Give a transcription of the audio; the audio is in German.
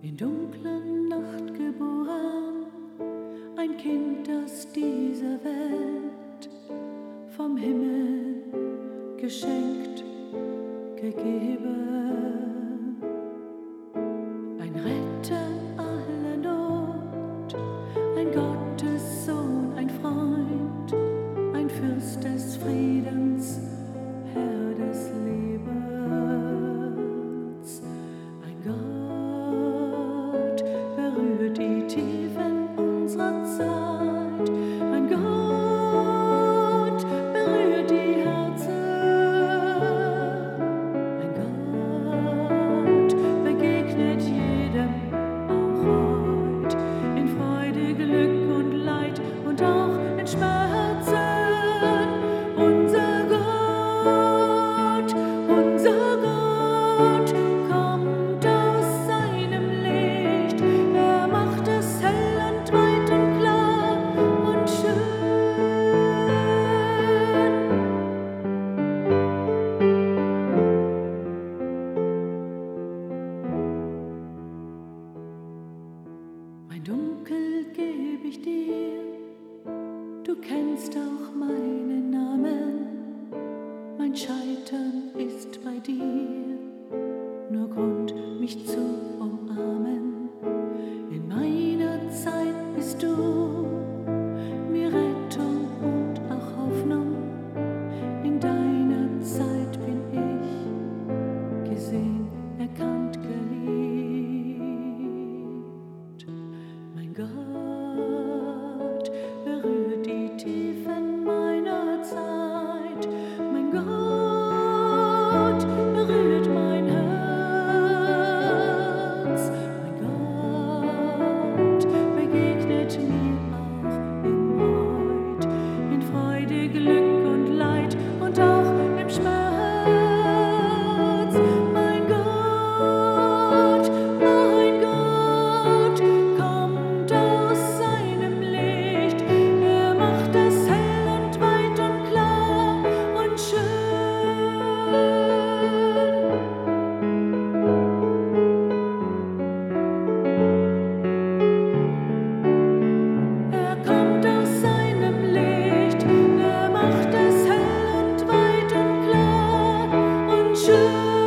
In dunkler Nacht geboren, ein Kind aus dieser Welt, vom Himmel geschenkt, gegeben. Mein Dunkel geb ich dir, Du kennst auch meinen Namen, mein Scheitern ist bei dir. Nur Grund, mich zu umarmen. In meiner Zeit bist du. should.